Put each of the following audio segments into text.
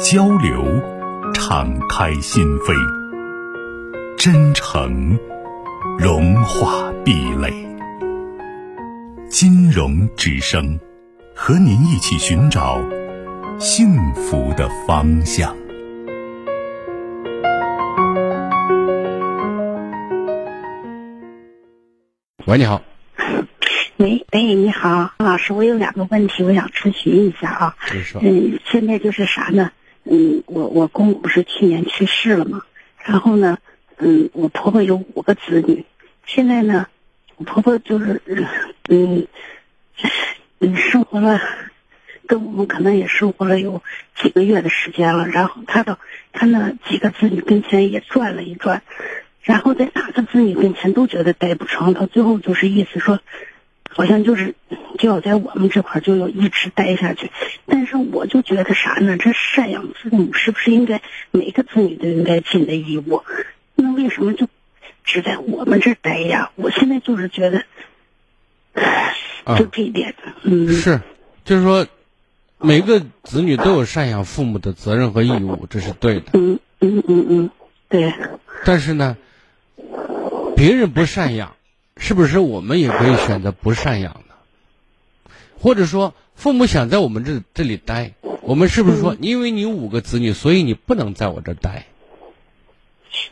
交流，敞开心扉；真诚，融化壁垒。金融之声，和您一起寻找幸福的方向。喂，你好。喂，哎，你好，老师，我有两个问题，我想咨询一下啊。嗯，现在就是啥呢？嗯，我我公公不是去年去世了吗？然后呢，嗯，我婆婆有五个子女，现在呢，我婆婆就是嗯嗯生活了，跟我们可能也生活了有几个月的时间了。然后她到她那几个子女跟前也转了一转，然后在哪个子女跟前都觉得待不成，到最后就是意思说。好像就是就要在我们这块就要一直待下去，但是我就觉得啥呢？这赡养父母是不是应该每个子女都应该尽的义务？那为什么就只在我们这待呀？我现在就是觉得，就这一点，嗯，是，就是说，每个子女都有赡养父母的责任和义务，这是对的。嗯嗯嗯嗯，对。但是呢，别人不赡养。是不是我们也可以选择不赡养呢？或者说，父母想在我们这这里待，我们是不是说，因为你五个子女，所以你不能在我这待？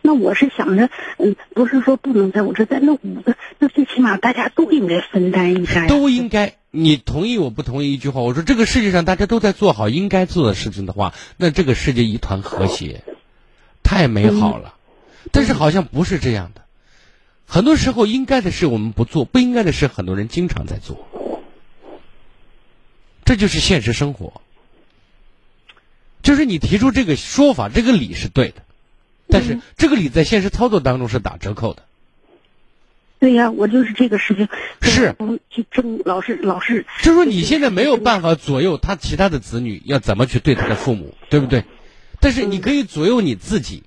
那我是想着，嗯，不是说不能在我这待，那五个，那最起码大家都应该分担一下呀。都应该，你同意我不同意一句话？我说这个世界上大家都在做好应该做的事情的话，那这个世界一团和谐，太美好了。但是好像不是这样的。很多时候，应该的事我们不做，不应该的事很多人经常在做，这就是现实生活。就是你提出这个说法，这个理是对的，但是这个理在现实操作当中是打折扣的。对呀，我就是这个事情是去争，老是老是。就是说，你现在没有办法左右他其他的子女要怎么去对他的父母，对不对？但是你可以左右你自己。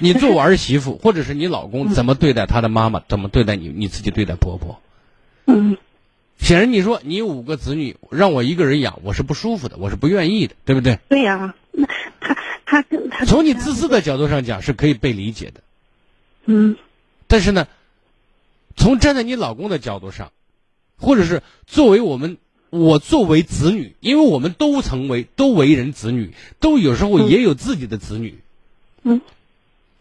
你做我儿媳妇，或者是你老公怎么对待他的妈妈，怎么对待你，你自己对待婆婆。嗯，显然你说你五个子女让我一个人养，我是不舒服的，我是不愿意的，对不对？对呀，那他他跟他从你自私的角度上讲是可以被理解的。嗯，但是呢，从站在你老公的角度上，或者是作为我们我作为子女，因为我们都曾为都为人子女，都有时候也有自己的子女。嗯。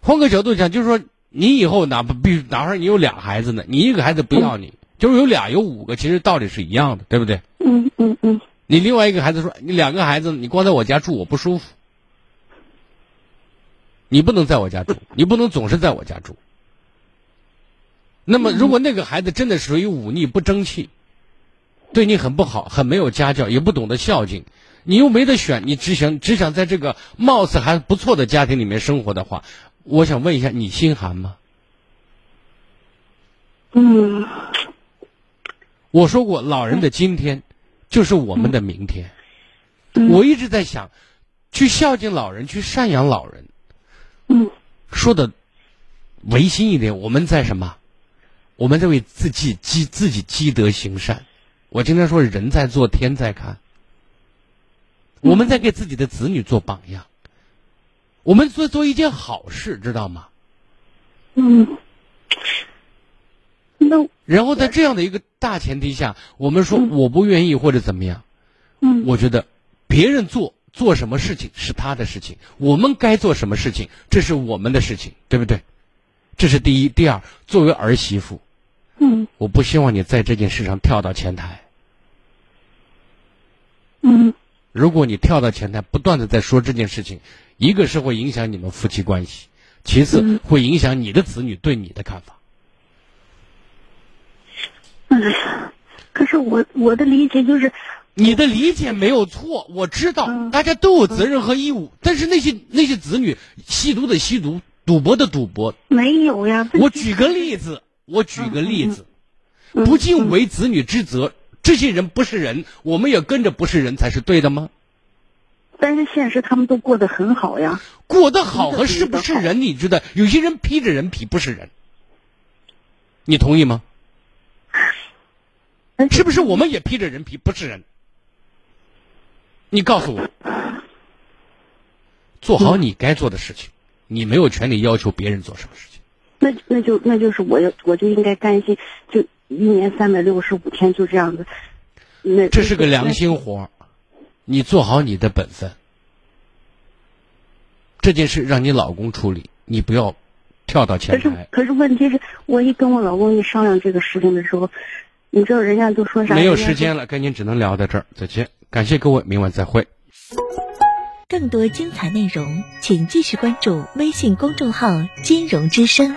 换个角度讲，就是说，你以后哪怕必哪怕你有俩孩子呢，你一个孩子不要你，就是有俩有五个，其实道理是一样的，对不对？嗯嗯嗯。你另外一个孩子说，你两个孩子，你光在我家住我不舒服，你不能在我家住，你不能总是在我家住。那么，如果那个孩子真的属于忤逆不争气，对你很不好，很没有家教，也不懂得孝敬，你又没得选，你只想只想在这个貌似还不错的家庭里面生活的话。我想问一下，你心寒吗？嗯，我说过，老人的今天就是我们的明天。我一直在想，去孝敬老人，去赡养老人。嗯，说的违心一点，我们在什么？我们在为自己积自己积德行善。我经常说，人在做，天在看。我们在给自己的子女做榜样。我们做做一件好事，知道吗？嗯。那然后在这样的一个大前提下，我们说我不愿意或者怎么样，嗯，我觉得别人做做什么事情是他的事情，我们该做什么事情这是我们的事情，对不对？这是第一，第二，作为儿媳妇，嗯，我不希望你在这件事上跳到前台，嗯，如果你跳到前台，不断的在说这件事情。一个是会影响你们夫妻关系，其次会影响你的子女对你的看法。嗯，可是我我的理解就是，你的理解没有错，我知道大家都有责任和义务，但是那些那些子女吸毒的吸毒，赌博的赌博，没有呀。我举个例子，我举个例子，不尽为子女之责，这些人不是人，我们也跟着不是人才是对的吗？但是现实他们都过得很好呀。过得好和是不是人，你知道？有些人披着人皮不是人，你同意吗？是不是我们也披着人皮不是人？你告诉我，做好你该做的事情，你没有权利要求别人做什么事情。那那就那就是我要我就应该甘心，就一年三百六十五天就这样子。那这是个良心活你做好你的本分。这件事让你老公处理，你不要跳到前台。可是可是问题是我一跟我老公一商量这个事情的时候，你知道人家都说啥？没有时间了，跟您只能聊到这儿，再见。感谢各位，明晚再会。更多精彩内容，请继续关注微信公众号“金融之声”。